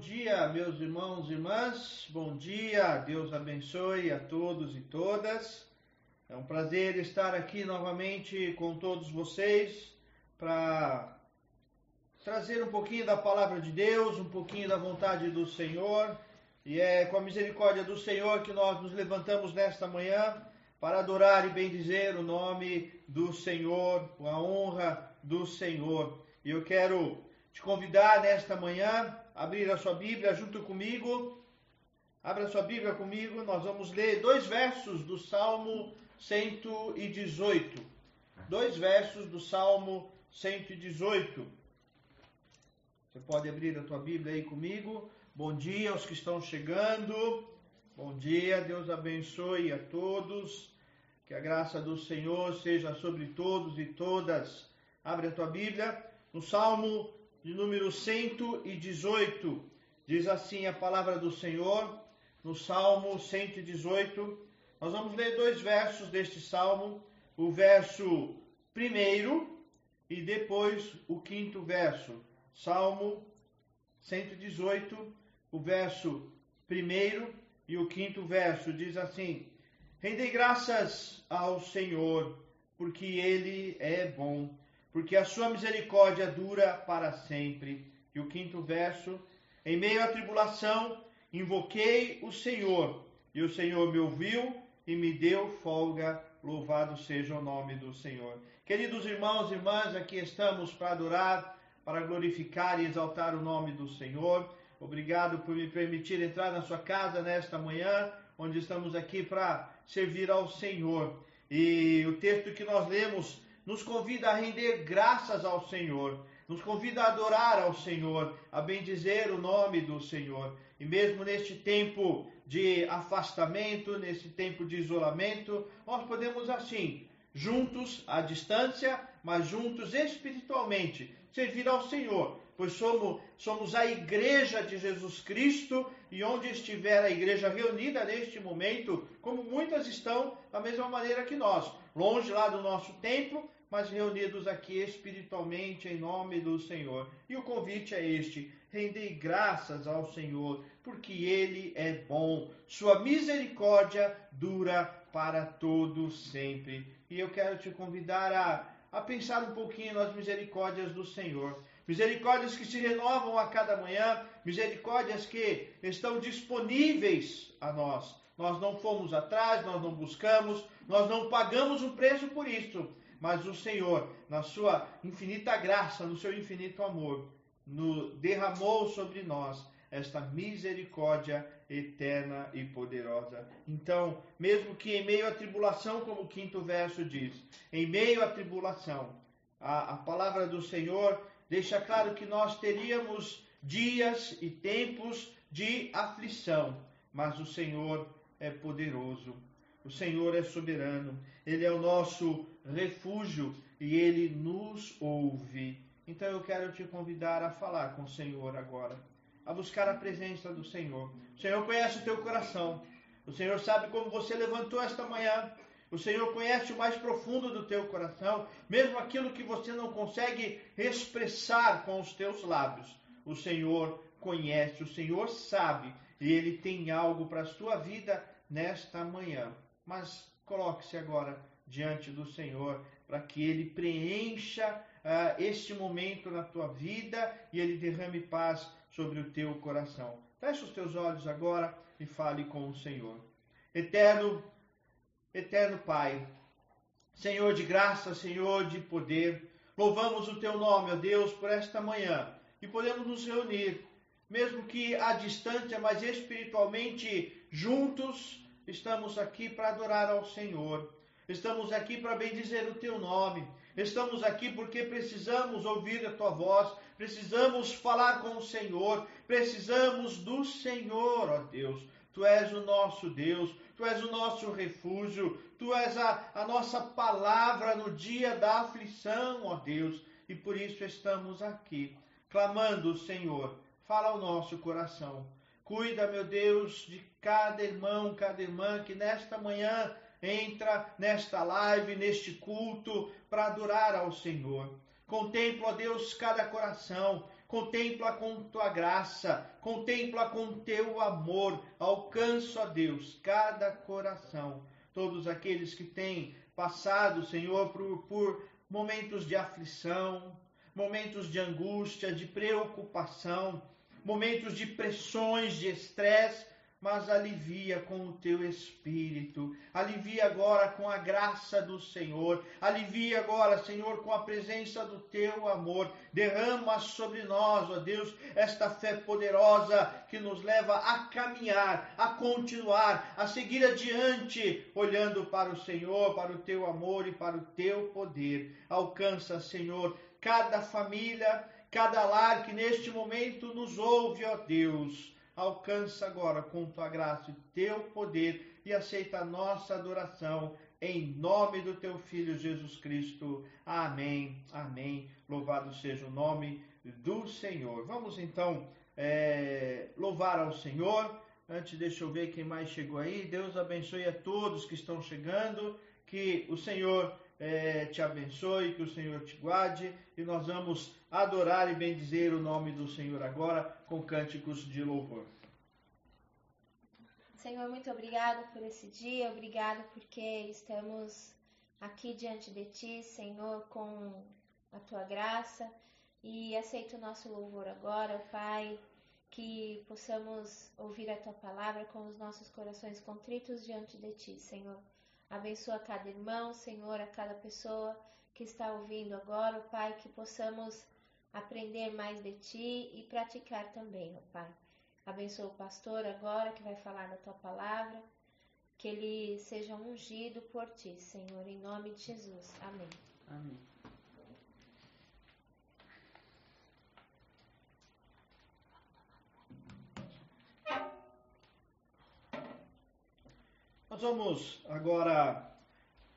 dia, meus irmãos e irmãs. Bom dia, Deus abençoe a todos e todas. É um prazer estar aqui novamente com todos vocês para trazer um pouquinho da palavra de Deus, um pouquinho da vontade do Senhor. E é com a misericórdia do Senhor que nós nos levantamos nesta manhã para adorar e bendizer o nome do Senhor, a honra do Senhor. E eu quero te convidar nesta manhã abrir a sua Bíblia junto comigo. Abra sua Bíblia comigo, nós vamos ler dois versos do Salmo 118. Dois versos do Salmo 118. Você pode abrir a tua Bíblia aí comigo. Bom dia aos que estão chegando. Bom dia, Deus abençoe a todos. Que a graça do Senhor seja sobre todos e todas. Abre a tua Bíblia no Salmo de número 118. Diz assim a palavra do Senhor, no Salmo 118. Nós vamos ler dois versos deste salmo, o verso primeiro e depois o quinto verso. Salmo 118, o verso primeiro e o quinto verso diz assim: Rendei graças ao Senhor, porque ele é bom porque a sua misericórdia dura para sempre. E o quinto verso: Em meio à tribulação, invoquei o Senhor, e o Senhor me ouviu e me deu folga. Louvado seja o nome do Senhor. Queridos irmãos e irmãs, aqui estamos para adorar, para glorificar e exaltar o nome do Senhor. Obrigado por me permitir entrar na sua casa nesta manhã, onde estamos aqui para servir ao Senhor. E o texto que nós lemos nos convida a render graças ao Senhor, nos convida a adorar ao Senhor, a bendizer o nome do Senhor. E mesmo neste tempo de afastamento, nesse tempo de isolamento, nós podemos assim, juntos à distância, mas juntos espiritualmente, servir ao Senhor, pois somos, somos a igreja de Jesus Cristo e onde estiver a igreja reunida neste momento, como muitas estão da mesma maneira que nós, longe lá do nosso templo, mas reunidos aqui espiritualmente em nome do Senhor. E o convite é este: rendei graças ao Senhor, porque Ele é bom, Sua misericórdia dura para todos sempre. E eu quero te convidar a, a pensar um pouquinho nas misericórdias do Senhor. Misericórdias que se renovam a cada manhã, misericórdias que estão disponíveis a nós. Nós não fomos atrás, nós não buscamos, nós não pagamos um preço por isso mas o Senhor, na sua infinita graça, no seu infinito amor, no, derramou sobre nós esta misericórdia eterna e poderosa. Então, mesmo que em meio à tribulação, como o quinto verso diz, em meio à tribulação, a, a palavra do Senhor deixa claro que nós teríamos dias e tempos de aflição, mas o Senhor é poderoso o Senhor é soberano, Ele é o nosso refúgio e Ele nos ouve. Então eu quero te convidar a falar com o Senhor agora, a buscar a presença do Senhor. O Senhor conhece o teu coração, o Senhor sabe como você levantou esta manhã. O Senhor conhece o mais profundo do teu coração, mesmo aquilo que você não consegue expressar com os teus lábios. O Senhor conhece, o Senhor sabe, e Ele tem algo para a sua vida nesta manhã mas coloque-se agora diante do Senhor para que Ele preencha uh, este momento na tua vida e Ele derrame paz sobre o teu coração. Feche os teus olhos agora e fale com o Senhor. Eterno, eterno Pai, Senhor de graça, Senhor de poder, louvamos o teu nome, ó Deus, por esta manhã e podemos nos reunir, mesmo que à distância, mas espiritualmente juntos Estamos aqui para adorar ao Senhor. Estamos aqui para bendizer o teu nome. Estamos aqui porque precisamos ouvir a tua voz, precisamos falar com o Senhor, precisamos do Senhor, ó Deus. Tu és o nosso Deus, tu és o nosso refúgio, tu és a, a nossa palavra no dia da aflição, ó Deus. E por isso estamos aqui, clamando, Senhor, fala ao nosso coração. Cuida, meu Deus, de cada irmão, cada irmã que nesta manhã entra nesta live, neste culto, para adorar ao Senhor. Contempla, ó Deus, cada coração. contempla com tua graça, contempla com teu amor, alcança, ó Deus, cada coração. Todos aqueles que têm passado, Senhor, por, por momentos de aflição, momentos de angústia, de preocupação, momentos de pressões, de estresse, mas alivia com o teu espírito, alivia agora com a graça do Senhor, alivia agora, Senhor, com a presença do teu amor. Derrama sobre nós, ó Deus, esta fé poderosa que nos leva a caminhar, a continuar, a seguir adiante, olhando para o Senhor, para o teu amor e para o teu poder. Alcança, Senhor, cada família, cada lar que neste momento nos ouve, ó Deus alcança agora com tua graça e teu poder e aceita a nossa adoração em nome do teu filho Jesus Cristo. Amém. Amém. Louvado seja o nome do Senhor. Vamos então é, louvar ao Senhor. Antes, deixa eu ver quem mais chegou aí. Deus abençoe a todos que estão chegando. Que o Senhor é, te abençoe, que o Senhor te guarde e nós vamos adorar e bendizer o nome do Senhor agora com cânticos de louvor. Senhor, muito obrigado por esse dia, obrigado porque estamos aqui diante de Ti, Senhor, com a Tua graça e aceita o nosso louvor agora, Pai, que possamos ouvir a Tua palavra com os nossos corações contritos diante de Ti, Senhor. Abençoa cada irmão, Senhor, a cada pessoa que está ouvindo agora, Pai, que possamos aprender mais de Ti e praticar também, ó Pai. Abençoa o pastor agora que vai falar da Tua palavra, que ele seja ungido por Ti, Senhor, em nome de Jesus. Amém. Amém. Nós vamos agora,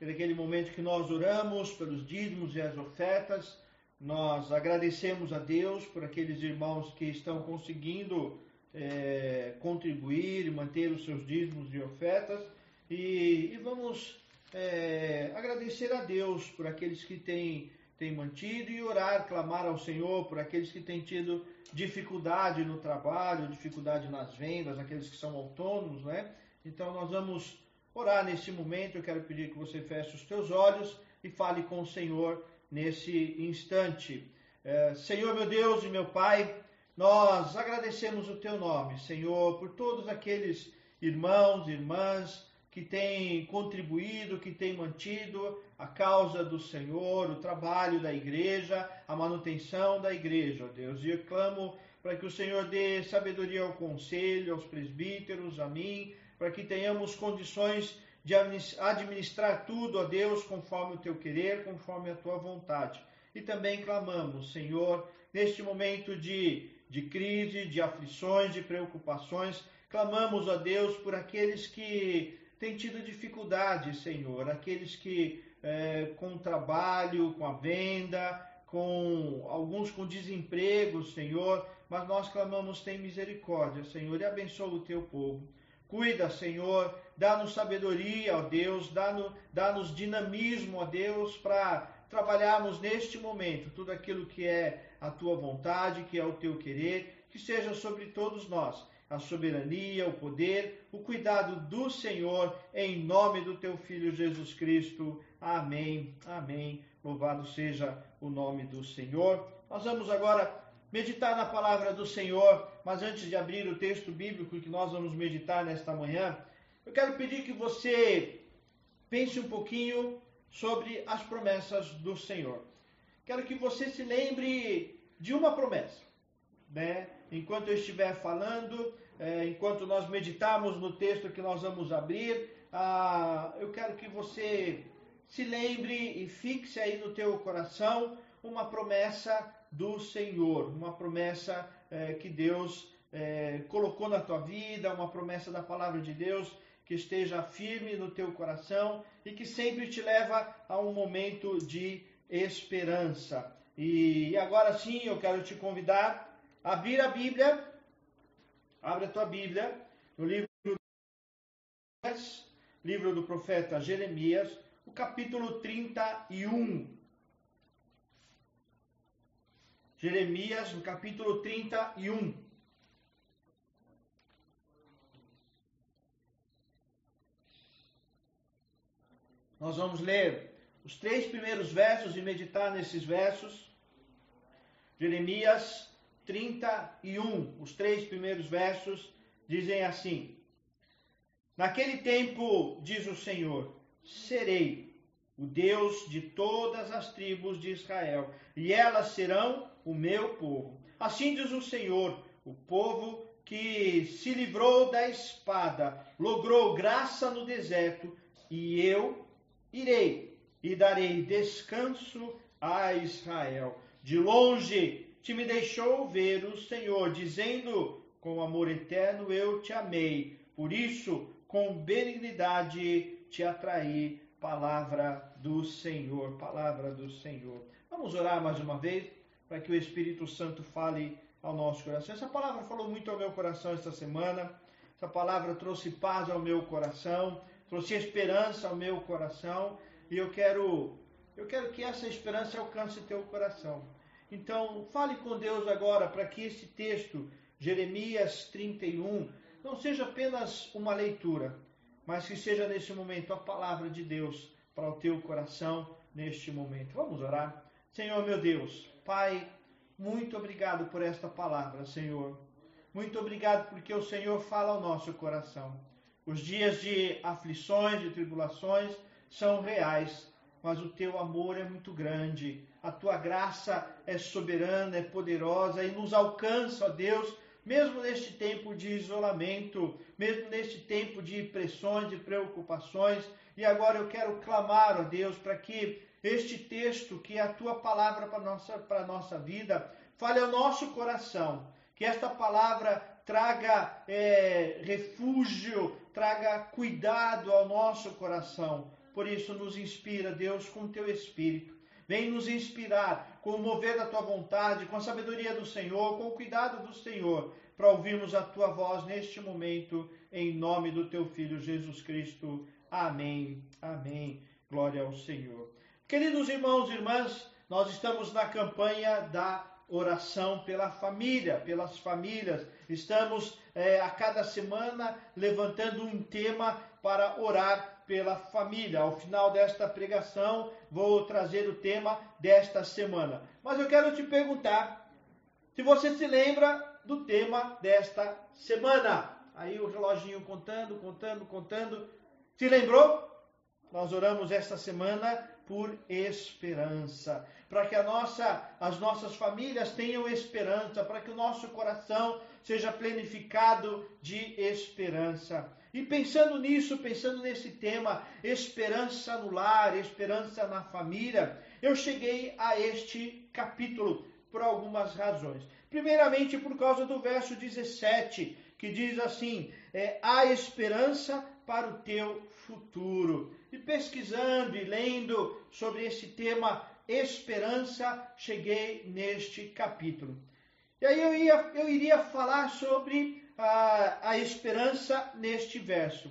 naquele momento que nós oramos pelos dízimos e as ofertas, nós agradecemos a Deus por aqueles irmãos que estão conseguindo é, contribuir e manter os seus dízimos e ofertas, e, e vamos é, agradecer a Deus por aqueles que têm, têm mantido e orar, clamar ao Senhor por aqueles que têm tido dificuldade no trabalho, dificuldade nas vendas, aqueles que são autônomos, né? Então nós vamos orar nesse momento. Eu quero pedir que você feche os teus olhos e fale com o Senhor nesse instante. É, Senhor, meu Deus e meu Pai, nós agradecemos o teu nome, Senhor, por todos aqueles irmãos e irmãs que têm contribuído, que têm mantido a causa do Senhor, o trabalho da igreja, a manutenção da igreja, ó Deus. E eu clamo para que o Senhor dê sabedoria ao conselho, aos presbíteros, a mim, para que tenhamos condições de administrar tudo a Deus conforme o teu querer, conforme a tua vontade. E também clamamos, Senhor, neste momento de, de crise, de aflições, de preocupações, clamamos a Deus por aqueles que têm tido dificuldade, Senhor, aqueles que é, com trabalho, com a venda, com alguns com desemprego, Senhor, mas nós clamamos, tem misericórdia, Senhor, e abençoa o teu povo. Cuida, Senhor, dá-nos sabedoria, ó Deus, dá-nos dá dinamismo, ó Deus, para trabalharmos neste momento tudo aquilo que é a tua vontade, que é o teu querer, que seja sobre todos nós a soberania, o poder, o cuidado do Senhor, em nome do teu Filho Jesus Cristo. Amém. Amém. Louvado seja o nome do Senhor. Nós vamos agora meditar na palavra do Senhor, mas antes de abrir o texto bíblico que nós vamos meditar nesta manhã, eu quero pedir que você pense um pouquinho sobre as promessas do Senhor. Quero que você se lembre de uma promessa, né? Enquanto eu estiver falando, é, enquanto nós meditarmos no texto que nós vamos abrir, ah, eu quero que você se lembre e fixe aí no teu coração uma promessa do Senhor, uma promessa é, que Deus é, colocou na tua vida, uma promessa da palavra de Deus que esteja firme no teu coração e que sempre te leva a um momento de esperança. E agora sim eu quero te convidar a abrir a Bíblia, abre a tua Bíblia, no livro, livro do profeta Jeremias, o capítulo 31. Jeremias, no capítulo 31. Nós vamos ler os três primeiros versos e meditar nesses versos. Jeremias 31, os três primeiros versos dizem assim: Naquele tempo, diz o Senhor, serei o Deus de todas as tribos de Israel, e elas serão o meu povo. Assim diz o Senhor, o povo que se livrou da espada, logrou graça no deserto, e eu irei e darei descanso a Israel. De longe te me deixou ver o Senhor, dizendo: Com amor eterno eu te amei, por isso com benignidade te atraí. Palavra do Senhor, palavra do Senhor. Vamos orar mais uma vez para que o Espírito Santo fale ao nosso coração. Essa palavra falou muito ao meu coração esta semana. Essa palavra trouxe paz ao meu coração, trouxe esperança ao meu coração, e eu quero eu quero que essa esperança alcance teu coração. Então, fale com Deus agora para que esse texto, Jeremias 31, não seja apenas uma leitura, mas que seja nesse momento a palavra de Deus para o teu coração neste momento. Vamos orar? Senhor meu Deus, Pai, muito obrigado por esta palavra, Senhor. Muito obrigado porque o Senhor fala ao nosso coração. Os dias de aflições, de tribulações são reais, mas o teu amor é muito grande. A tua graça é soberana, é poderosa e nos alcança, ó Deus, mesmo neste tempo de isolamento, mesmo neste tempo de pressões, de preocupações. E agora eu quero clamar, ó Deus, para que este texto, que é a tua palavra para a nossa, nossa vida, fale ao nosso coração. Que esta palavra traga é, refúgio, traga cuidado ao nosso coração. Por isso, nos inspira, Deus, com teu Espírito. Vem nos inspirar com o mover da tua vontade, com a sabedoria do Senhor, com o cuidado do Senhor, para ouvirmos a tua voz neste momento, em nome do teu Filho Jesus Cristo. Amém. Amém. Glória ao Senhor. Queridos irmãos e irmãs, nós estamos na campanha da oração pela família, pelas famílias. Estamos é, a cada semana levantando um tema para orar pela família. Ao final desta pregação, vou trazer o tema desta semana. Mas eu quero te perguntar se você se lembra do tema desta semana. Aí o reloginho contando, contando, contando. Se lembrou? Nós oramos esta semana por esperança, para que nossa, as nossas famílias tenham esperança, para que o nosso coração seja plenificado de esperança. E pensando nisso, pensando nesse tema, esperança no lar, esperança na família, eu cheguei a este capítulo por algumas razões. Primeiramente, por causa do verso 17, que diz assim: é, há esperança para o teu futuro. E pesquisando e lendo sobre esse tema esperança, cheguei neste capítulo. E aí eu, ia, eu iria falar sobre a, a esperança neste verso.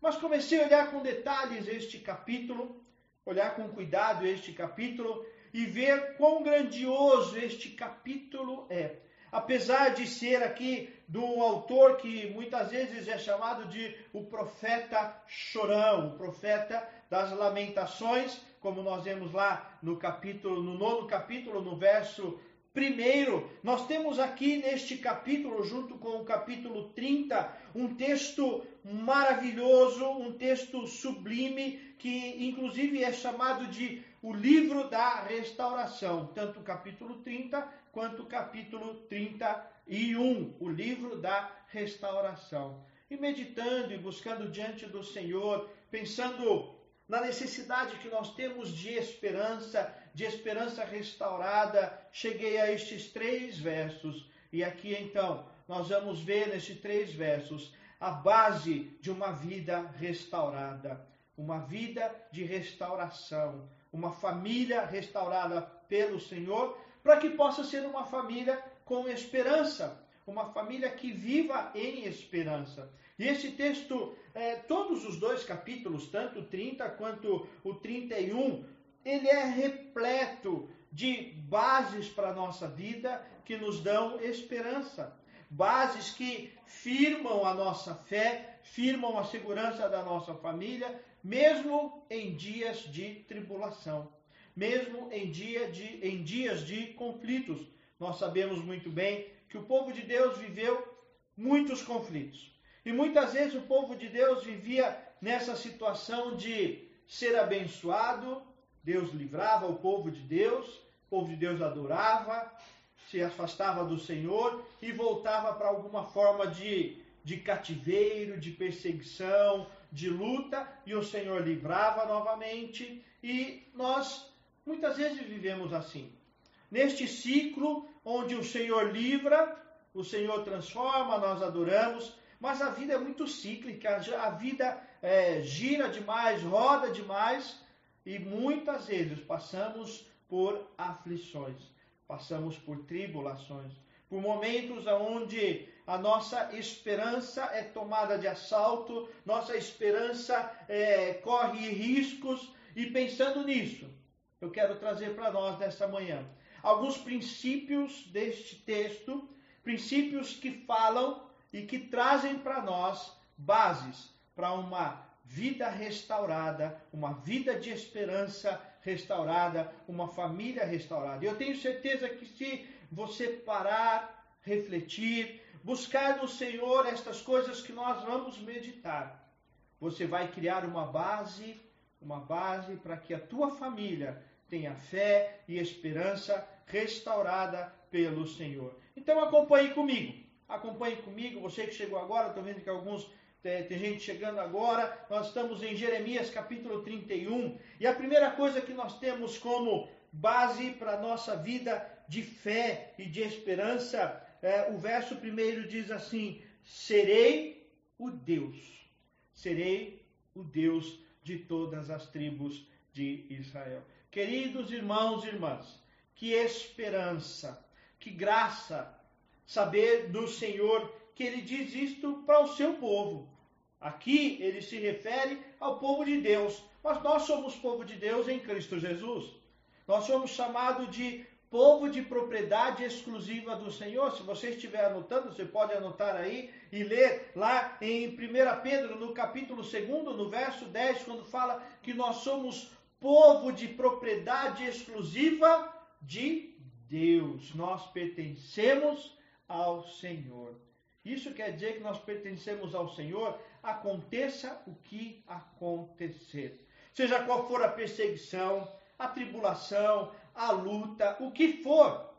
Mas comecei a olhar com detalhes este capítulo, olhar com cuidado este capítulo e ver quão grandioso este capítulo é. Apesar de ser aqui um autor que muitas vezes é chamado de o profeta chorão, o profeta das lamentações, como nós vemos lá no capítulo, no nono capítulo, no verso Primeiro, nós temos aqui neste capítulo, junto com o capítulo 30, um texto maravilhoso, um texto sublime, que inclusive é chamado de o livro da restauração, tanto o capítulo 30 quanto o capítulo 31, o livro da restauração. E meditando e buscando diante do Senhor, pensando na necessidade que nós temos de esperança, de esperança restaurada, cheguei a estes três versos. E aqui então, nós vamos ver nestes três versos a base de uma vida restaurada, uma vida de restauração, uma família restaurada pelo Senhor, para que possa ser uma família com esperança, uma família que viva em esperança. E esse texto, é, todos os dois capítulos, tanto o 30 quanto o 31, ele é repleto de bases para a nossa vida que nos dão esperança. Bases que firmam a nossa fé, firmam a segurança da nossa família, mesmo em dias de tribulação, mesmo em, dia de, em dias de conflitos. Nós sabemos muito bem que o povo de Deus viveu muitos conflitos. E muitas vezes o povo de Deus vivia nessa situação de ser abençoado, Deus livrava o povo de Deus, o povo de Deus adorava, se afastava do Senhor e voltava para alguma forma de, de cativeiro, de perseguição, de luta, e o Senhor livrava novamente. E nós muitas vezes vivemos assim. Neste ciclo onde o Senhor livra, o Senhor transforma, nós adoramos, mas a vida é muito cíclica, a vida é, gira demais, roda demais e muitas vezes passamos por aflições, passamos por tribulações, por momentos onde a nossa esperança é tomada de assalto, nossa esperança é, corre riscos e pensando nisso, eu quero trazer para nós nesta manhã alguns princípios deste texto, princípios que falam e que trazem para nós bases para uma vida restaurada, uma vida de esperança restaurada, uma família restaurada. Eu tenho certeza que se você parar, refletir, buscar no Senhor estas coisas que nós vamos meditar, você vai criar uma base, uma base para que a tua família tenha fé e esperança restaurada pelo Senhor. Então acompanhe comigo. Acompanhe comigo, você que chegou agora, estou vendo que alguns tem, tem gente chegando agora. Nós estamos em Jeremias capítulo 31. E a primeira coisa que nós temos como base para a nossa vida de fé e de esperança, é, o verso primeiro diz assim: Serei o Deus, serei o Deus de todas as tribos de Israel. Queridos irmãos e irmãs, que esperança, que graça saber do Senhor que ele diz isto para o seu povo. Aqui ele se refere ao povo de Deus, mas nós somos povo de Deus em Cristo Jesus. Nós somos chamados de povo de propriedade exclusiva do Senhor. Se você estiver anotando, você pode anotar aí e ler lá em 1 Pedro, no capítulo 2, no verso 10, quando fala que nós somos povo de propriedade exclusiva de Deus. Nós pertencemos ao Senhor. Isso quer dizer que nós pertencemos ao Senhor, aconteça o que acontecer. Seja qual for a perseguição, a tribulação, a luta, o que for,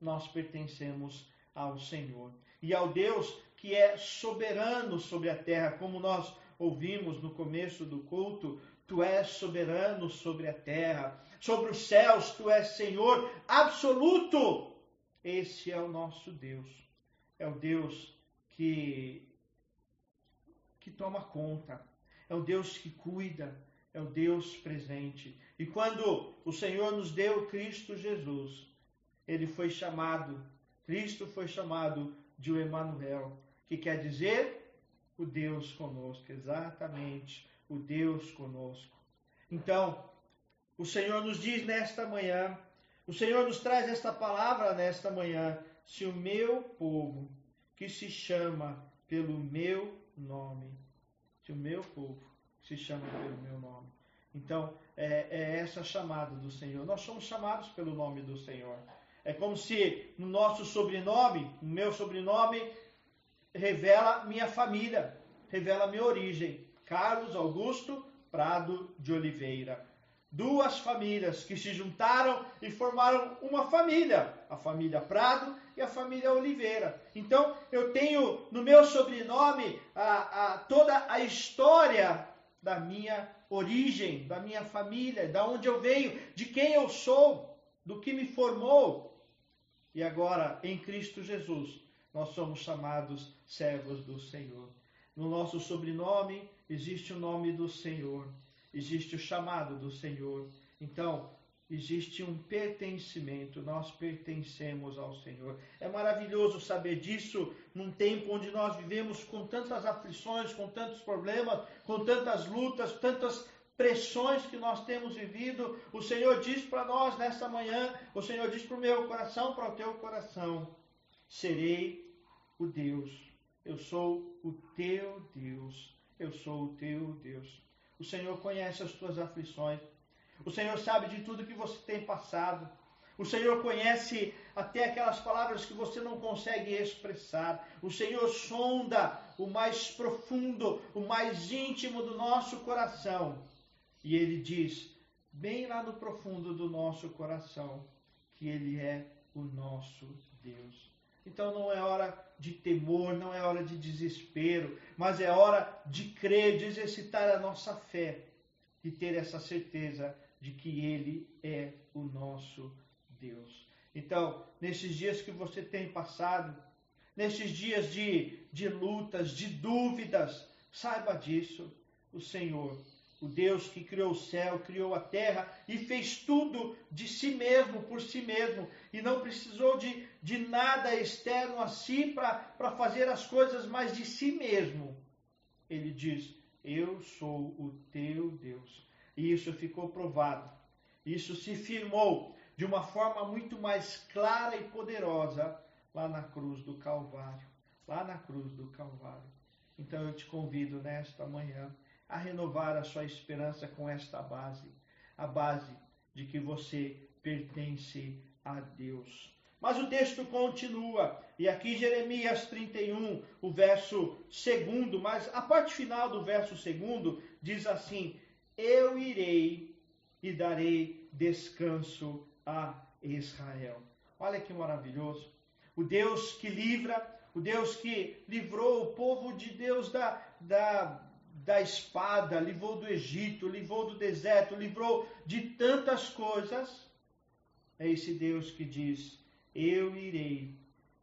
nós pertencemos ao Senhor. E ao Deus que é soberano sobre a terra, como nós ouvimos no começo do culto, tu és soberano sobre a terra, sobre os céus, tu és Senhor absoluto. Esse é o nosso Deus. É o Deus que, que toma conta, é o Deus que cuida, é o Deus presente. E quando o Senhor nos deu Cristo Jesus, ele foi chamado, Cristo foi chamado de o Emanuel, que quer dizer o Deus conosco, exatamente, o Deus conosco. Então, o Senhor nos diz nesta manhã, o Senhor nos traz esta palavra nesta manhã, se o meu povo, que se chama pelo meu nome, se o meu povo se chama pelo meu nome. Então, é, é essa chamada do Senhor. Nós somos chamados pelo nome do Senhor. É como se no nosso sobrenome, o meu sobrenome, revela minha família, revela minha origem. Carlos Augusto Prado de Oliveira duas famílias que se juntaram e formaram uma família, a família Prado e a família Oliveira. Então eu tenho no meu sobrenome a, a, toda a história da minha origem, da minha família, da onde eu venho, de quem eu sou, do que me formou. E agora, em Cristo Jesus, nós somos chamados servos do Senhor. No nosso sobrenome existe o nome do Senhor. Existe o chamado do Senhor. Então, existe um pertencimento, nós pertencemos ao Senhor. É maravilhoso saber disso num tempo onde nós vivemos com tantas aflições, com tantos problemas, com tantas lutas, tantas pressões que nós temos vivido, o Senhor diz para nós nesta manhã, o Senhor diz para o meu coração, para o teu coração: serei o Deus, eu sou o teu Deus, eu sou o teu Deus. O Senhor conhece as tuas aflições, o Senhor sabe de tudo que você tem passado. O Senhor conhece até aquelas palavras que você não consegue expressar. O Senhor sonda o mais profundo, o mais íntimo do nosso coração. E Ele diz, bem lá no profundo do nosso coração, que Ele é o nosso Deus. Então não é hora de temor, não é hora de desespero, mas é hora de crer, de exercitar a nossa fé e ter essa certeza de que Ele é o nosso Deus. Então, nesses dias que você tem passado, nesses dias de, de lutas, de dúvidas, saiba disso. O Senhor, o Deus que criou o céu, criou a terra e fez tudo de si mesmo, por si mesmo, e não precisou de, de nada externo a si para fazer as coisas, mas de si mesmo. Ele diz: Eu sou o teu Deus. E isso ficou provado. Isso se firmou de uma forma muito mais clara e poderosa lá na cruz do Calvário. Lá na cruz do Calvário. Então eu te convido nesta manhã a renovar a sua esperança com esta base, a base de que você pertence a Deus. Mas o texto continua, e aqui Jeremias 31, o verso segundo, mas a parte final do verso segundo diz assim: Eu irei e darei descanso a Israel. Olha que maravilhoso. O Deus que livra, o Deus que livrou o povo de Deus da, da, da espada, livrou do Egito, livrou do deserto, livrou de tantas coisas. É esse Deus que diz: Eu irei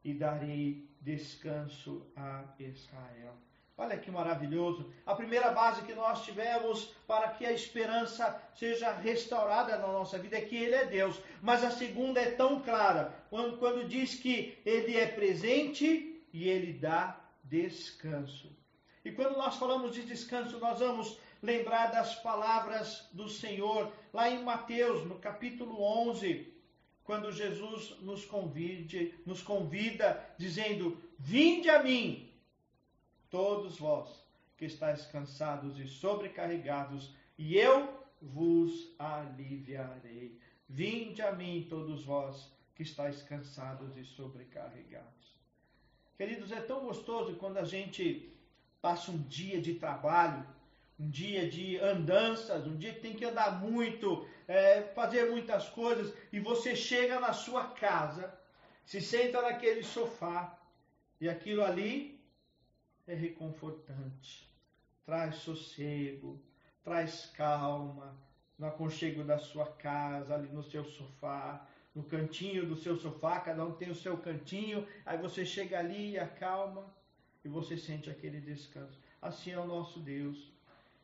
e darei descanso a Israel. Olha que maravilhoso. A primeira base que nós tivemos para que a esperança seja restaurada na nossa vida é que Ele é Deus. Mas a segunda é tão clara, quando, quando diz que Ele é presente e Ele dá descanso. E quando nós falamos de descanso, nós vamos lembrar das palavras do Senhor, lá em Mateus, no capítulo 11, quando Jesus nos, convide, nos convida, dizendo: Vinde a mim todos vós que estáis cansados e sobrecarregados, e eu vos aliviarei. Vinde a mim, todos vós que estáis cansados e sobrecarregados. Queridos, é tão gostoso quando a gente passa um dia de trabalho, um dia de andanças, um dia que tem que andar muito, é, fazer muitas coisas, e você chega na sua casa, se senta naquele sofá, e aquilo ali é reconfortante, traz sossego, traz calma no aconchego da sua casa, ali no seu sofá, no cantinho do seu sofá, cada um tem o seu cantinho, aí você chega ali e acalma e você sente aquele descanso. Assim é o nosso Deus.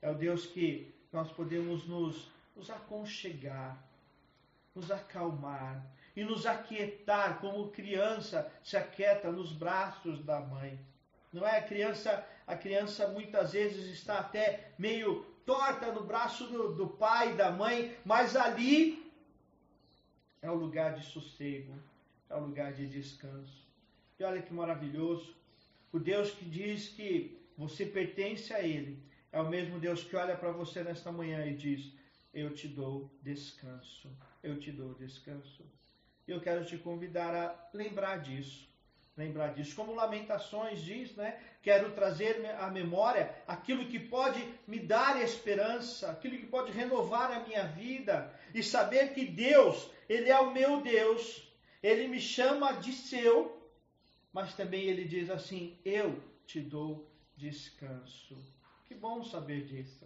É o Deus que nós podemos nos, nos aconchegar, nos acalmar e nos aquietar, como criança se aquieta nos braços da mãe. Não é? A criança, a criança muitas vezes está até meio torta no braço do, do pai, da mãe, mas ali é o lugar de sossego, é o lugar de descanso. E olha que maravilhoso. O Deus que diz que você pertence a Ele é o mesmo Deus que olha para você nesta manhã e diz: Eu te dou descanso, eu te dou descanso. Eu quero te convidar a lembrar disso lembrar disso. Como Lamentações diz, né? Quero trazer à memória aquilo que pode me dar esperança, aquilo que pode renovar a minha vida e saber que Deus, Ele é o meu Deus, Ele me chama de seu, mas também Ele diz assim: Eu te dou descanso. Que bom saber disso.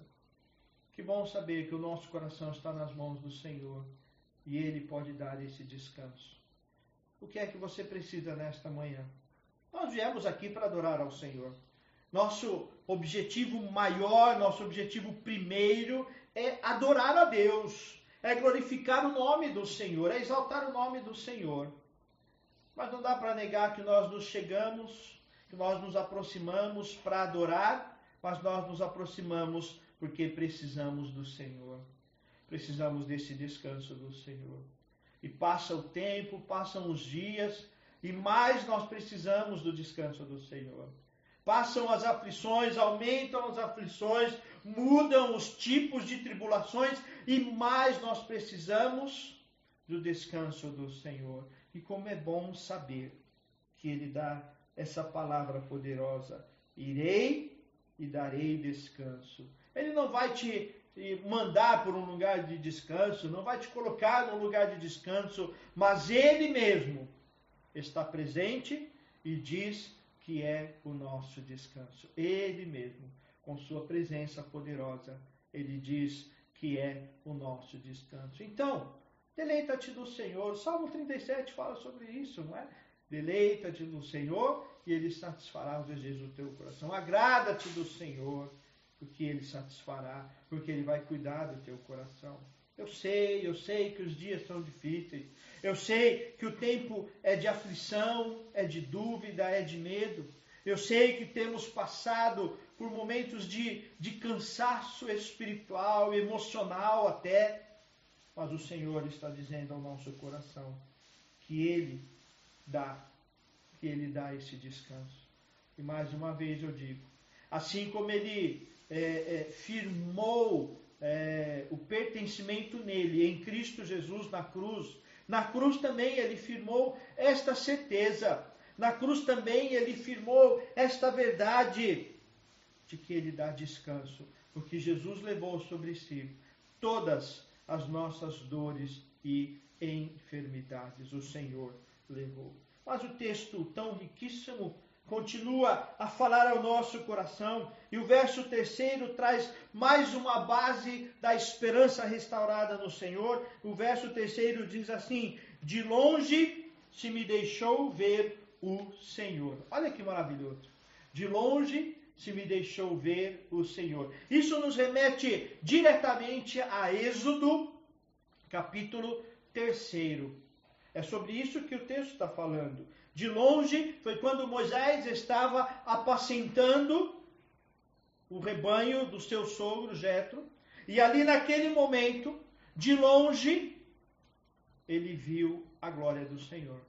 Que bom saber que o nosso coração está nas mãos do Senhor e Ele pode dar esse descanso. O que é que você precisa nesta manhã? Nós viemos aqui para adorar ao Senhor. Nosso objetivo maior, nosso objetivo primeiro é adorar a Deus, é glorificar o nome do Senhor, é exaltar o nome do Senhor. Mas não dá para negar que nós nos chegamos, que nós nos aproximamos para adorar, mas nós nos aproximamos porque precisamos do Senhor. Precisamos desse descanso do Senhor. E passa o tempo, passam os dias, e mais nós precisamos do descanso do Senhor. Passam as aflições, aumentam as aflições, mudam os tipos de tribulações, e mais nós precisamos do descanso do Senhor. E como é bom saber que Ele dá essa palavra poderosa: irei e darei descanso. Ele não vai te mandar por um lugar de descanso, não vai te colocar num lugar de descanso, mas Ele mesmo está presente e diz que é o nosso descanso. Ele mesmo, com sua presença poderosa, ele diz que é o nosso descanso. Então, deleita-te do Senhor. O Salmo 37 fala sobre isso, não é? Deleita-te do Senhor e ele satisfará os desejos do teu coração. Agrada-te do Senhor, porque ele satisfará, porque ele vai cuidar do teu coração. Eu sei, eu sei que os dias são difíceis. Eu sei que o tempo é de aflição, é de dúvida, é de medo. Eu sei que temos passado por momentos de, de cansaço espiritual, emocional até. Mas o Senhor está dizendo ao nosso coração que Ele dá, que Ele dá esse descanso. E mais uma vez eu digo, assim como Ele é, é, firmou é, o pertencimento nele, em Cristo Jesus na cruz. Na cruz também ele firmou esta certeza. Na cruz também ele firmou esta verdade de que ele dá descanso, porque Jesus levou sobre si todas as nossas dores e enfermidades. O Senhor levou. Mas o texto tão riquíssimo continua a falar ao nosso coração. E o verso terceiro traz mais uma base da esperança restaurada no Senhor. O verso terceiro diz assim: De longe se me deixou ver o Senhor. Olha que maravilhoso. De longe se me deixou ver o Senhor. Isso nos remete diretamente a Êxodo, capítulo terceiro. É sobre isso que o texto está falando. De longe foi quando Moisés estava apacentando o rebanho do seu sogro Jetro, e ali naquele momento, de longe, ele viu a glória do Senhor.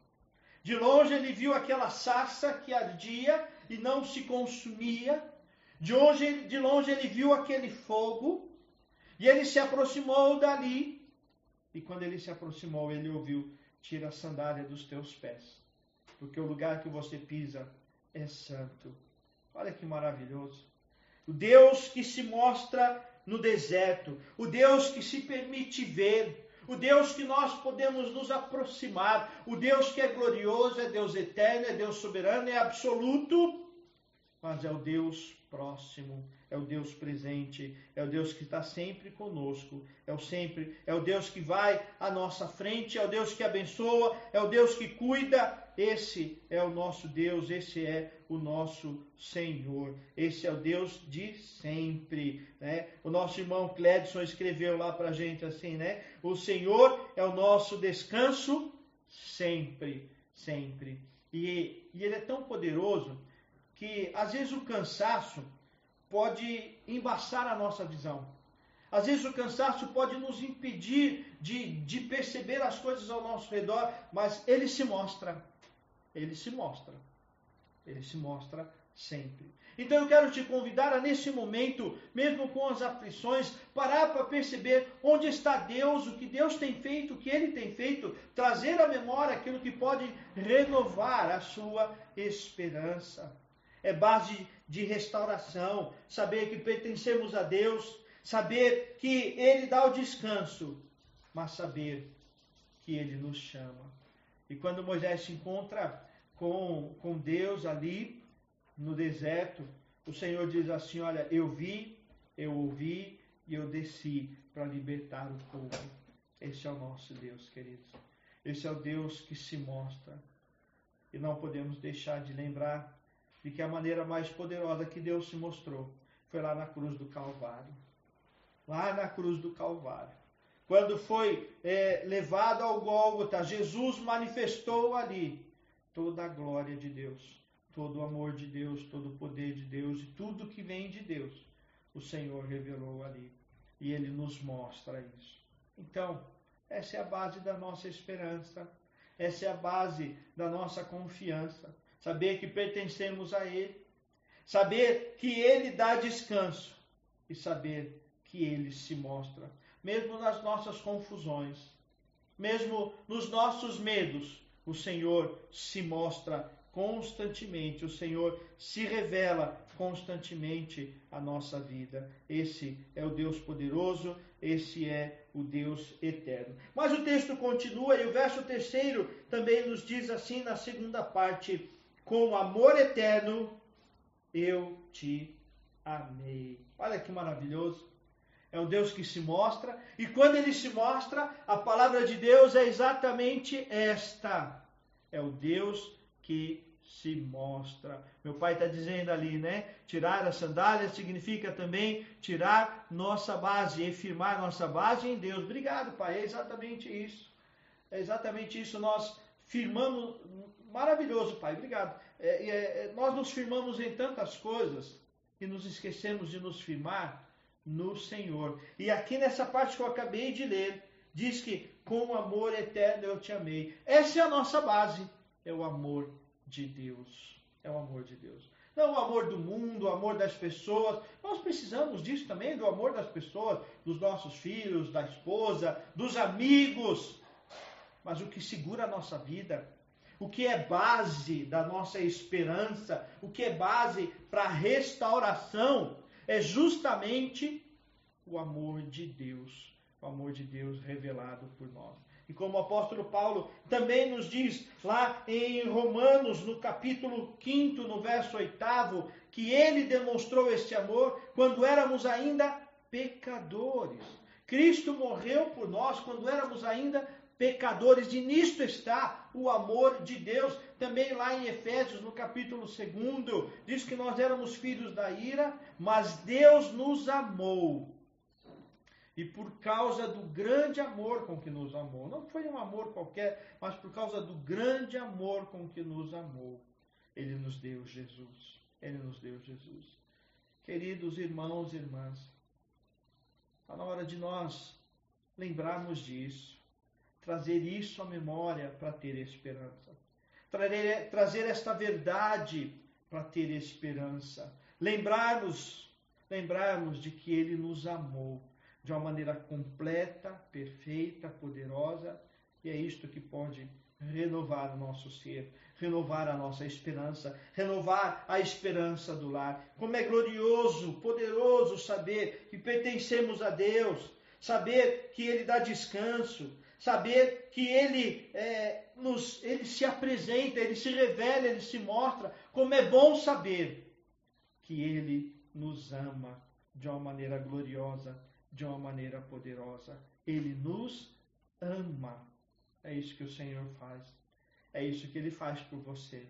De longe ele viu aquela sarça que ardia e não se consumia. De longe, de longe ele viu aquele fogo e ele se aproximou dali. E quando ele se aproximou, ele ouviu: Tira a sandália dos teus pés, porque o lugar que você pisa é santo. Olha que maravilhoso. O Deus que se mostra no deserto, o Deus que se permite ver, o Deus que nós podemos nos aproximar, o Deus que é glorioso, é Deus eterno, é Deus soberano, é absoluto, mas é o Deus próximo, é o Deus presente, é o Deus que está sempre conosco, é o sempre, é o Deus que vai à nossa frente, é o Deus que abençoa, é o Deus que cuida. Esse é o nosso Deus, esse é o nosso Senhor, esse é o Deus de sempre. Né? O nosso irmão Cledson escreveu lá para a gente assim, né? O Senhor é o nosso descanso sempre, sempre. E, e ele é tão poderoso que às vezes o cansaço pode embaçar a nossa visão. Às vezes o cansaço pode nos impedir de, de perceber as coisas ao nosso redor, mas ele se mostra. Ele se mostra. Ele se mostra sempre. Então eu quero te convidar a, nesse momento, mesmo com as aflições, parar para perceber onde está Deus, o que Deus tem feito, o que Ele tem feito, trazer à memória aquilo que pode renovar a sua esperança é base de restauração, saber que pertencemos a Deus, saber que Ele dá o descanso, mas saber que Ele nos chama. E quando Moisés se encontra com, com Deus ali no deserto, o Senhor diz assim: Olha, eu vi, eu ouvi e eu desci para libertar o povo. Esse é o nosso Deus, queridos. Esse é o Deus que se mostra. E não podemos deixar de lembrar de que a maneira mais poderosa que Deus se mostrou foi lá na cruz do Calvário. Lá na cruz do Calvário. Quando foi é, levado ao Gólgota, Jesus manifestou ali toda a glória de Deus, todo o amor de Deus, todo o poder de Deus e tudo que vem de Deus o Senhor revelou ali. E ele nos mostra isso. Então, essa é a base da nossa esperança. Essa é a base da nossa confiança. Saber que pertencemos a Ele. Saber que Ele dá descanso. E saber que Ele se mostra. Mesmo nas nossas confusões. Mesmo nos nossos medos. O Senhor se mostra constantemente, o Senhor se revela constantemente à nossa vida. Esse é o Deus poderoso, esse é o Deus eterno. Mas o texto continua e o verso terceiro também nos diz assim na segunda parte: Com amor eterno eu te amei. Olha que maravilhoso. É um Deus que se mostra, e quando ele se mostra, a palavra de Deus é exatamente esta: é o Deus que se mostra. Meu pai está dizendo ali, né? Tirar as sandálias significa também tirar nossa base e firmar nossa base em Deus. Obrigado, pai. É exatamente isso. É exatamente isso. Nós firmamos. Maravilhoso, pai. Obrigado. É, é, nós nos firmamos em tantas coisas e nos esquecemos de nos firmar no Senhor. E aqui nessa parte que eu acabei de ler, diz que com amor eterno eu te amei. Essa é a nossa base, é o amor de Deus. É o amor de Deus. Não o amor do mundo, o amor das pessoas. Nós precisamos disso também, do amor das pessoas, dos nossos filhos, da esposa, dos amigos. Mas o que segura a nossa vida, o que é base da nossa esperança, o que é base para a restauração, é justamente o amor de Deus. O amor de Deus revelado por nós. E como o apóstolo Paulo também nos diz lá em Romanos, no capítulo 5, no verso 8, que ele demonstrou este amor quando éramos ainda pecadores. Cristo morreu por nós quando éramos ainda pecadores, e nisto está o amor de Deus. Também lá em Efésios, no capítulo 2, diz que nós éramos filhos da ira, mas Deus nos amou e por causa do grande amor com que nos amou. Não foi um amor qualquer, mas por causa do grande amor com que nos amou. Ele nos deu Jesus. Ele nos deu Jesus. Queridos irmãos e irmãs, está na hora de nós lembrarmos disso, trazer isso à memória para ter esperança, trazer, trazer esta verdade para ter esperança, lembrarmos, lembrarmos de que Ele nos amou de uma maneira completa, perfeita, poderosa, e é isto que pode renovar o nosso ser, renovar a nossa esperança, renovar a esperança do lar. Como é glorioso, poderoso saber que pertencemos a Deus, saber que Ele dá descanso, saber que Ele, é, nos, Ele se apresenta, Ele se revela, Ele se mostra. Como é bom saber que Ele nos ama de uma maneira gloriosa de uma maneira poderosa. Ele nos ama. É isso que o Senhor faz. É isso que ele faz por você.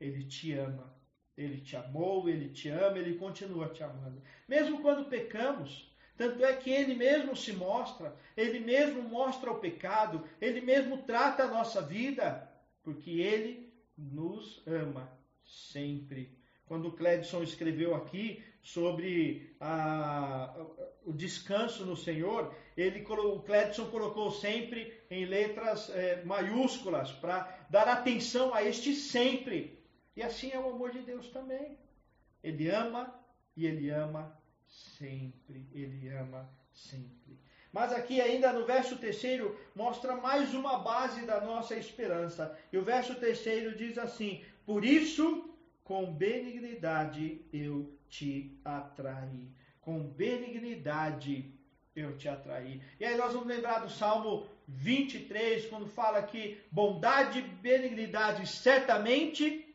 Ele te ama. Ele te amou, ele te ama, ele continua te amando. Mesmo quando pecamos, tanto é que ele mesmo se mostra, ele mesmo mostra o pecado, ele mesmo trata a nossa vida, porque ele nos ama sempre. Quando o Cledson escreveu aqui sobre a, o descanso no Senhor, ele, o Cledson colocou sempre em letras é, maiúsculas para dar atenção a este sempre. E assim é o amor de Deus também. Ele ama e ele ama sempre. Ele ama sempre. Mas aqui ainda no verso terceiro mostra mais uma base da nossa esperança. E o verso terceiro diz assim: Por isso, com benignidade eu te atraí. Com benignidade eu te atraí. E aí nós vamos lembrar do Salmo 23, quando fala que bondade e benignidade certamente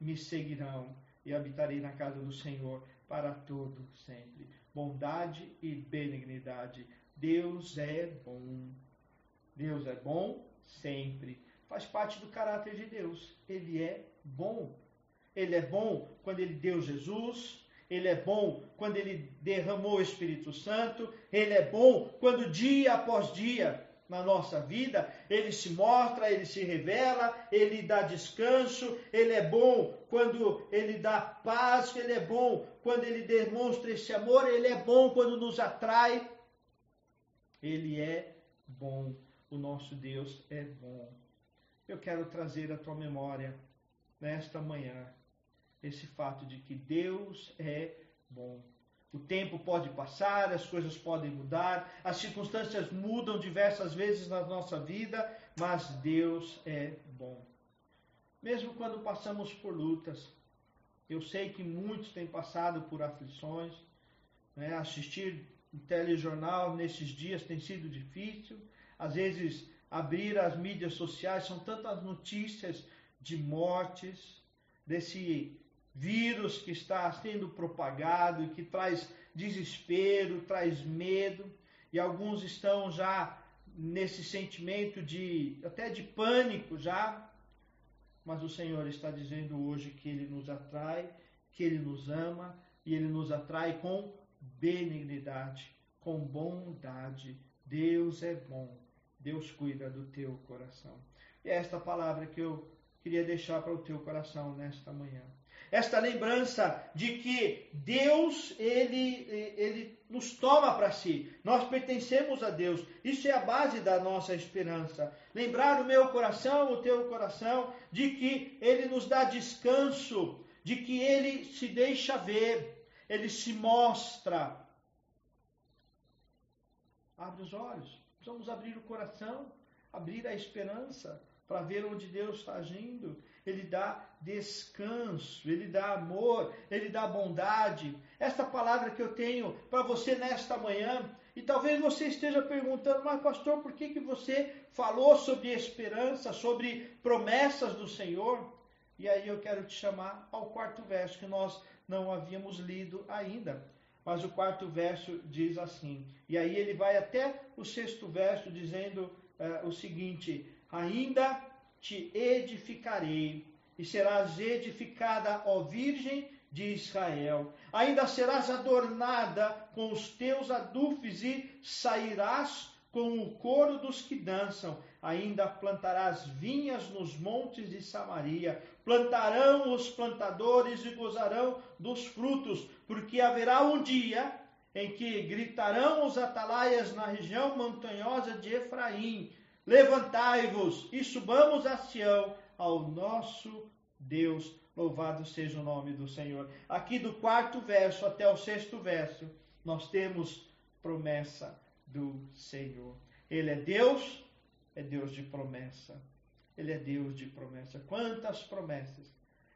me seguirão e habitarei na casa do Senhor para todo sempre. Bondade e benignidade. Deus é bom. Deus é bom sempre. Faz parte do caráter de Deus. Ele é bom. Ele é bom quando ele deu Jesus, ele é bom quando ele derramou o Espírito Santo, ele é bom quando dia após dia na nossa vida, ele se mostra, ele se revela, ele dá descanso, ele é bom quando ele dá paz, ele é bom quando ele demonstra esse amor, ele é bom quando nos atrai. Ele é bom, o nosso Deus é bom. Eu quero trazer à tua memória nesta manhã esse fato de que Deus é bom. O tempo pode passar, as coisas podem mudar, as circunstâncias mudam diversas vezes na nossa vida, mas Deus é bom. Mesmo quando passamos por lutas, eu sei que muitos têm passado por aflições, né? assistir o telejornal nesses dias tem sido difícil, às vezes abrir as mídias sociais, são tantas notícias de mortes, desse vírus que está sendo propagado e que traz desespero, traz medo, e alguns estão já nesse sentimento de até de pânico já. Mas o Senhor está dizendo hoje que ele nos atrai, que ele nos ama e ele nos atrai com benignidade, com bondade. Deus é bom. Deus cuida do teu coração. E é esta palavra que eu queria deixar para o teu coração nesta manhã esta lembrança de que Deus ele, ele nos toma para si. Nós pertencemos a Deus. Isso é a base da nossa esperança. Lembrar o meu coração, o teu coração, de que ele nos dá descanso, de que ele se deixa ver, ele se mostra. Abre os olhos. Precisamos abrir o coração, abrir a esperança para ver onde Deus está agindo ele dá descanso, ele dá amor, ele dá bondade. Esta palavra que eu tenho para você nesta manhã, e talvez você esteja perguntando, mas pastor, por que, que você falou sobre esperança, sobre promessas do Senhor? E aí eu quero te chamar ao quarto verso que nós não havíamos lido ainda. Mas o quarto verso diz assim, e aí ele vai até o sexto verso dizendo uh, o seguinte: Ainda te edificarei, e serás edificada, ó Virgem de Israel. Ainda serás adornada com os teus adufes e sairás com o coro dos que dançam. Ainda plantarás vinhas nos montes de Samaria. Plantarão os plantadores e gozarão dos frutos, porque haverá um dia em que gritarão os atalaias na região montanhosa de Efraim Levantai-vos e subamos a Sião, ao nosso Deus. Louvado seja o nome do Senhor. Aqui do quarto verso até o sexto verso, nós temos promessa do Senhor. Ele é Deus, é Deus de promessa. Ele é Deus de promessa. Quantas promessas!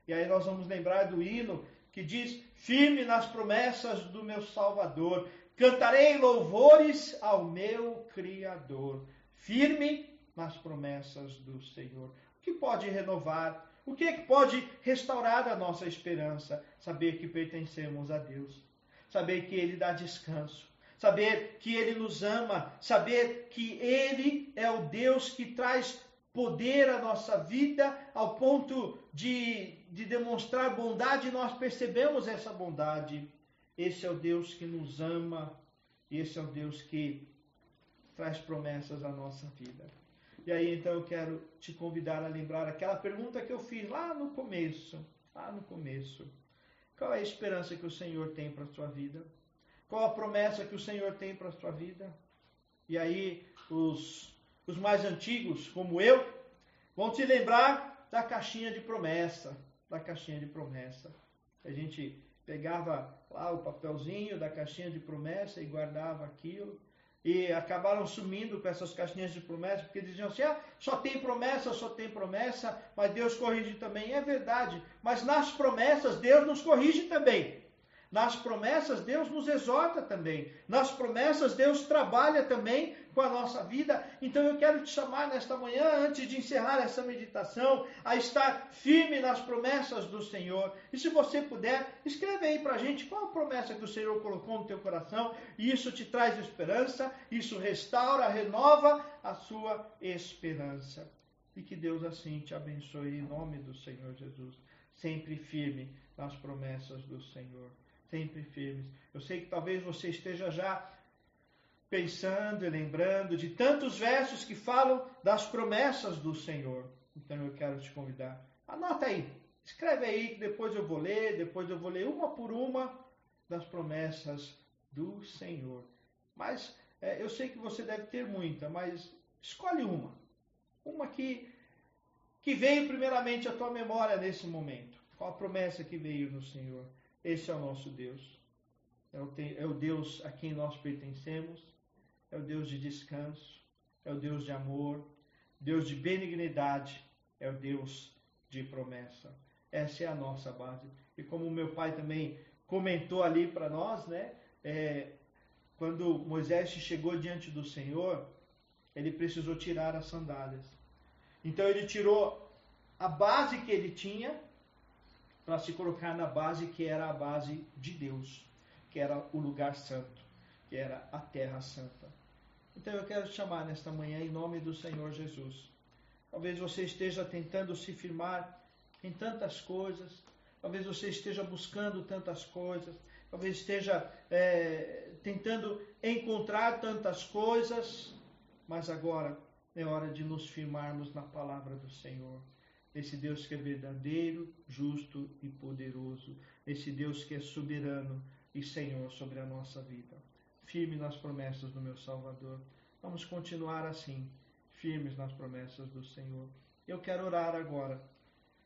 E aí nós vamos lembrar do hino que diz: Firme nas promessas do meu Salvador, cantarei louvores ao meu Criador firme nas promessas do Senhor. Que pode renovar? O que, é que pode restaurar a nossa esperança? Saber que pertencemos a Deus, saber que Ele dá descanso, saber que Ele nos ama, saber que Ele é o Deus que traz poder à nossa vida ao ponto de, de demonstrar bondade, nós percebemos essa bondade. Esse é o Deus que nos ama, esse é o Deus que traz promessas à nossa vida. E aí então eu quero te convidar a lembrar aquela pergunta que eu fiz lá no começo, lá no começo. Qual é a esperança que o Senhor tem para a sua vida? Qual a promessa que o Senhor tem para a sua vida? E aí os, os mais antigos, como eu, vão te lembrar da caixinha de promessa, da caixinha de promessa. A gente pegava lá o papelzinho da caixinha de promessa e guardava aquilo e acabaram sumindo com essas caixinhas de promessa, porque diziam assim: ah, só tem promessa, só tem promessa, mas Deus corrige também. É verdade, mas nas promessas Deus nos corrige também. Nas promessas, Deus nos exorta também. Nas promessas, Deus trabalha também com a nossa vida. Então eu quero te chamar nesta manhã, antes de encerrar essa meditação, a estar firme nas promessas do Senhor. E se você puder, escreve aí para a gente qual a promessa que o Senhor colocou no teu coração. E isso te traz esperança, isso restaura, renova a sua esperança. E que Deus assim te abençoe em nome do Senhor Jesus. Sempre firme nas promessas do Senhor sempre firmes. Eu sei que talvez você esteja já pensando e lembrando de tantos versos que falam das promessas do Senhor. Então eu quero te convidar. Anota aí, escreve aí que depois eu vou ler, depois eu vou ler uma por uma das promessas do Senhor. Mas é, eu sei que você deve ter muita, mas escolhe uma. Uma que, que veio primeiramente à tua memória nesse momento. Qual a promessa que veio no Senhor? Esse é o nosso Deus. É o, é o Deus a quem nós pertencemos. É o Deus de descanso. É o Deus de amor. Deus de benignidade. É o Deus de promessa. Essa é a nossa base. E como meu pai também comentou ali para nós, né? É, quando Moisés chegou diante do Senhor, ele precisou tirar as sandálias. Então ele tirou a base que ele tinha para se colocar na base que era a base de Deus, que era o lugar santo, que era a terra santa. Então eu quero te chamar nesta manhã em nome do Senhor Jesus. Talvez você esteja tentando se firmar em tantas coisas, talvez você esteja buscando tantas coisas, talvez esteja é, tentando encontrar tantas coisas, mas agora é hora de nos firmarmos na palavra do Senhor. Esse Deus que é verdadeiro, justo e poderoso. Esse Deus que é soberano e Senhor sobre a nossa vida. Firme nas promessas do meu Salvador. Vamos continuar assim, firmes nas promessas do Senhor. Eu quero orar agora.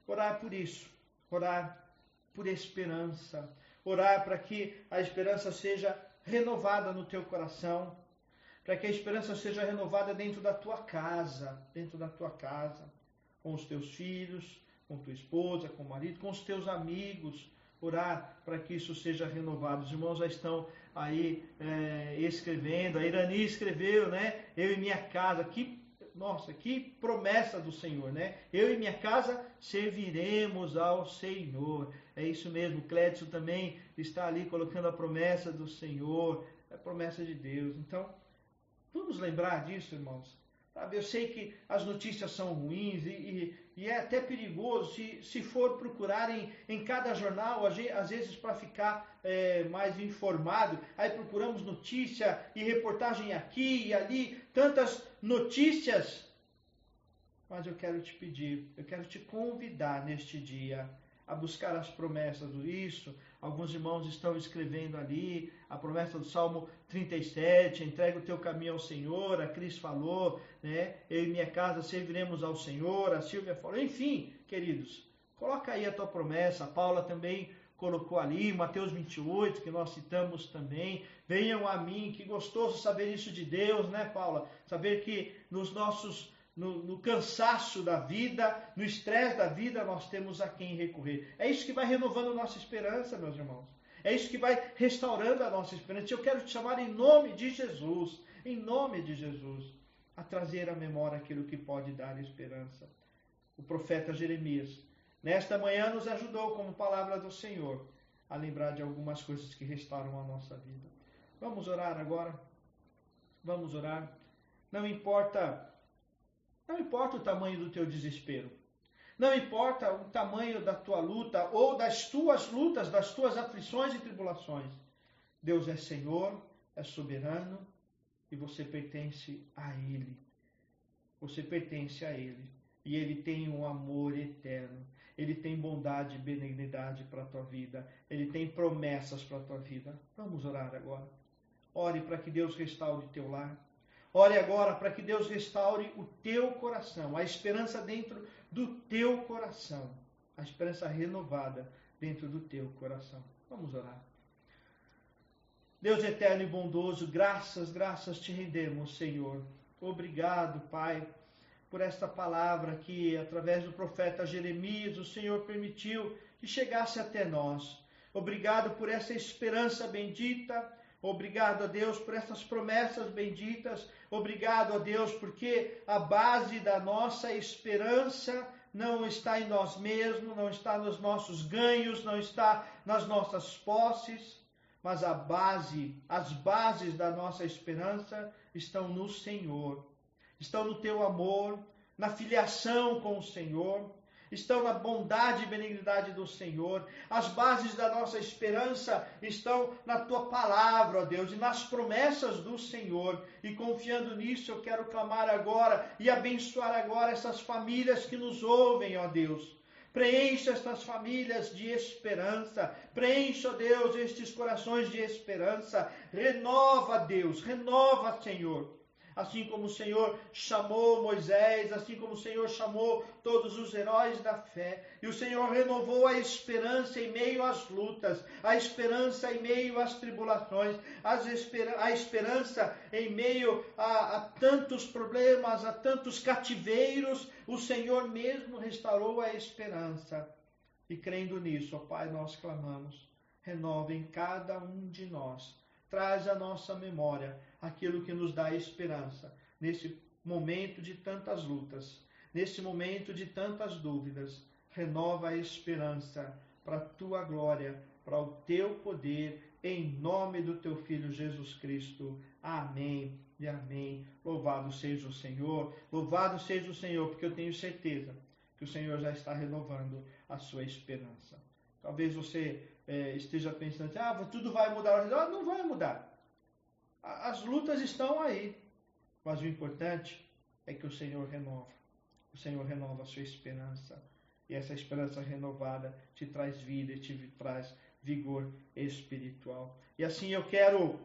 Orar por isso. Orar por esperança. Orar para que a esperança seja renovada no teu coração para que a esperança seja renovada dentro da tua casa, dentro da tua casa, com os teus filhos, com tua esposa, com o marido, com os teus amigos. Orar para que isso seja renovado. Os irmãos já estão aí é, escrevendo. A Irani escreveu, né? Eu e minha casa. Que, nossa, que promessa do Senhor, né? Eu e minha casa serviremos ao Senhor. É isso mesmo. Clédio também está ali colocando a promessa do Senhor, a promessa de Deus. Então, Vamos lembrar disso, irmãos. Eu sei que as notícias são ruins e, e, e é até perigoso se, se for procurar em, em cada jornal, às vezes para ficar é, mais informado. Aí procuramos notícia e reportagem aqui e ali, tantas notícias. Mas eu quero te pedir, eu quero te convidar neste dia a buscar as promessas do isso. Alguns irmãos estão escrevendo ali a promessa do Salmo 37, entrega o teu caminho ao Senhor, a Cris falou, né? Eu e minha casa serviremos ao Senhor, a Silvia falou, enfim, queridos, coloca aí a tua promessa, a Paula também colocou ali, Mateus 28, que nós citamos também. Venham a mim, que gostoso saber isso de Deus, né, Paula? Saber que nos nossos no, no cansaço da vida, no estresse da vida, nós temos a quem recorrer. É isso que vai renovando nossa esperança, meus irmãos. É isso que vai restaurando a nossa esperança. Eu quero te chamar em nome de Jesus, em nome de Jesus, a trazer à memória aquilo que pode dar esperança. O profeta Jeremias, nesta manhã, nos ajudou, como palavra do Senhor, a lembrar de algumas coisas que restauram a nossa vida. Vamos orar agora? Vamos orar. Não importa não importa o tamanho do teu desespero. Não importa o tamanho da tua luta ou das tuas lutas, das tuas aflições e tribulações. Deus é Senhor, é soberano e você pertence a Ele. Você pertence a Ele. E Ele tem um amor eterno. Ele tem bondade e benignidade para a tua vida. Ele tem promessas para a tua vida. Vamos orar agora. Ore para que Deus restaure teu lar. Ore agora para que Deus restaure o teu coração, a esperança dentro do teu coração, a esperança renovada dentro do teu coração. Vamos orar. Deus eterno e bondoso, graças, graças te rendemos, Senhor. Obrigado, Pai, por esta palavra que, através do profeta Jeremias, o Senhor permitiu que chegasse até nós. Obrigado por essa esperança bendita Obrigado a Deus por essas promessas benditas. Obrigado a Deus porque a base da nossa esperança não está em nós mesmos, não está nos nossos ganhos, não está nas nossas posses, mas a base, as bases da nossa esperança estão no Senhor. Estão no teu amor, na filiação com o Senhor, estão na bondade e benignidade do Senhor. As bases da nossa esperança estão na tua palavra, ó Deus, e nas promessas do Senhor. E confiando nisso, eu quero clamar agora e abençoar agora essas famílias que nos ouvem, ó Deus. Preencha estas famílias de esperança. Preencha, Deus, estes corações de esperança. Renova, Deus, renova, Senhor assim como o Senhor chamou Moisés, assim como o Senhor chamou todos os heróis da fé. E o Senhor renovou a esperança em meio às lutas, a esperança em meio às tribulações, a esperança em meio a, a tantos problemas, a tantos cativeiros. O Senhor mesmo restaurou a esperança. E crendo nisso, ó Pai, nós clamamos, renova em cada um de nós traz à nossa memória aquilo que nos dá esperança nesse momento de tantas lutas, nesse momento de tantas dúvidas. Renova a esperança para a tua glória, para o teu poder, em nome do teu Filho Jesus Cristo. Amém e amém. Louvado seja o Senhor, louvado seja o Senhor, porque eu tenho certeza que o Senhor já está renovando a sua esperança. Talvez você é, esteja pensando, assim, ah, tudo vai mudar. Ah, não vai mudar. As lutas estão aí. Mas o importante é que o Senhor renova. O Senhor renova a sua esperança. E essa esperança renovada te traz vida e te traz vigor espiritual. E assim eu quero,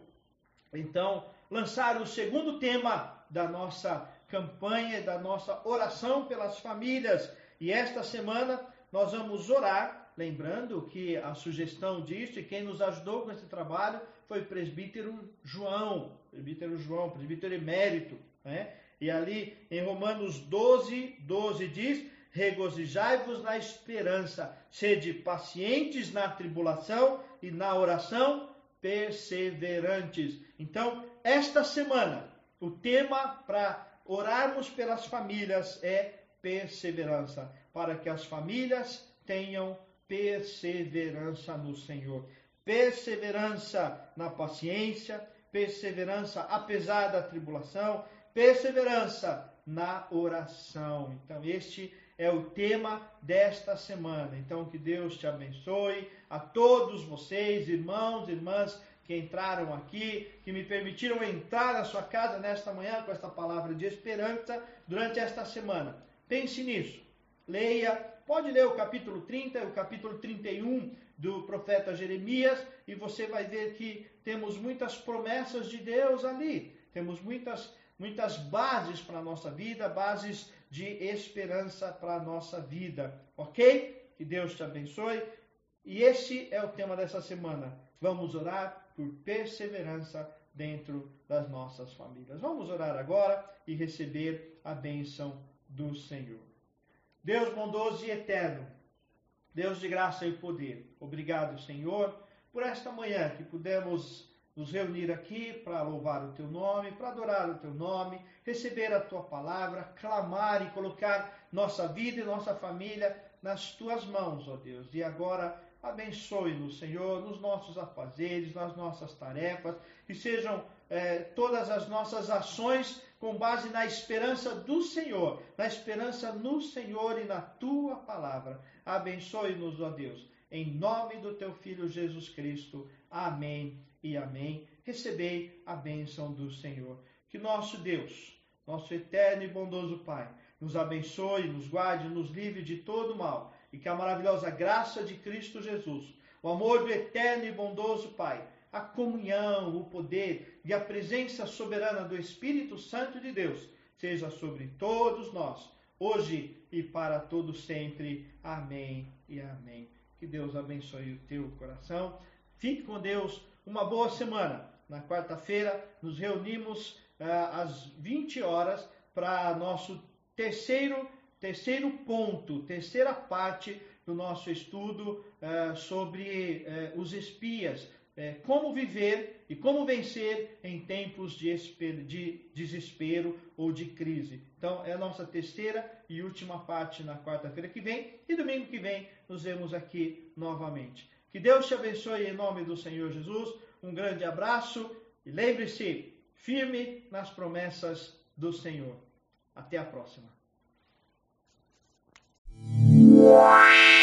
então, lançar o segundo tema da nossa campanha, da nossa oração pelas famílias. E esta semana nós vamos orar lembrando que a sugestão disso e quem nos ajudou com esse trabalho foi presbítero João, presbítero João, presbítero emérito, né? E ali em Romanos 12, 12 diz: Regozijai-vos na esperança, sede pacientes na tribulação e na oração perseverantes. Então, esta semana, o tema para orarmos pelas famílias é perseverança, para que as famílias tenham perseverança no Senhor. Perseverança na paciência, perseverança apesar da tribulação, perseverança na oração. Então, este é o tema desta semana. Então, que Deus te abençoe a todos vocês, irmãos, irmãs que entraram aqui, que me permitiram entrar na sua casa nesta manhã com esta palavra de esperança durante esta semana. Pense nisso. Leia Pode ler o capítulo 30 o capítulo 31 do profeta Jeremias e você vai ver que temos muitas promessas de Deus ali. Temos muitas, muitas bases para a nossa vida, bases de esperança para a nossa vida. Ok? Que Deus te abençoe. E esse é o tema dessa semana. Vamos orar por perseverança dentro das nossas famílias. Vamos orar agora e receber a bênção do Senhor. Deus bondoso e eterno, Deus de graça e poder, obrigado, Senhor, por esta manhã que pudemos nos reunir aqui para louvar o teu nome, para adorar o teu nome, receber a tua palavra, clamar e colocar nossa vida e nossa família nas tuas mãos, ó Deus. E agora abençoe-nos, Senhor, nos nossos afazeres, nas nossas tarefas, que sejam eh, todas as nossas ações com base na esperança do Senhor, na esperança no Senhor e na tua palavra. Abençoe-nos, ó Deus, em nome do teu Filho Jesus Cristo. Amém e amém. Recebei a bênção do Senhor. Que nosso Deus, nosso eterno e bondoso Pai, nos abençoe, nos guarde, nos livre de todo mal e que a maravilhosa graça de Cristo Jesus, o amor do eterno e bondoso Pai, a comunhão, o poder e a presença soberana do Espírito Santo de Deus seja sobre todos nós, hoje e para todos sempre. Amém e amém. Que Deus abençoe o teu coração. Fique com Deus. Uma boa semana. Na quarta-feira nos reunimos uh, às 20 horas para nosso terceiro terceiro ponto, terceira parte do nosso estudo uh, sobre uh, os espias, é, como viver e como vencer em tempos de, de, desespero ou de crise. Então, é a nossa terceira e última parte na quarta-feira que vem e domingo que vem nos vemos aqui novamente. Que Deus te abençoe em nome do Senhor Jesus. Um grande abraço e lembre-se, firme nas promessas do Senhor. Até a próxima. Wow.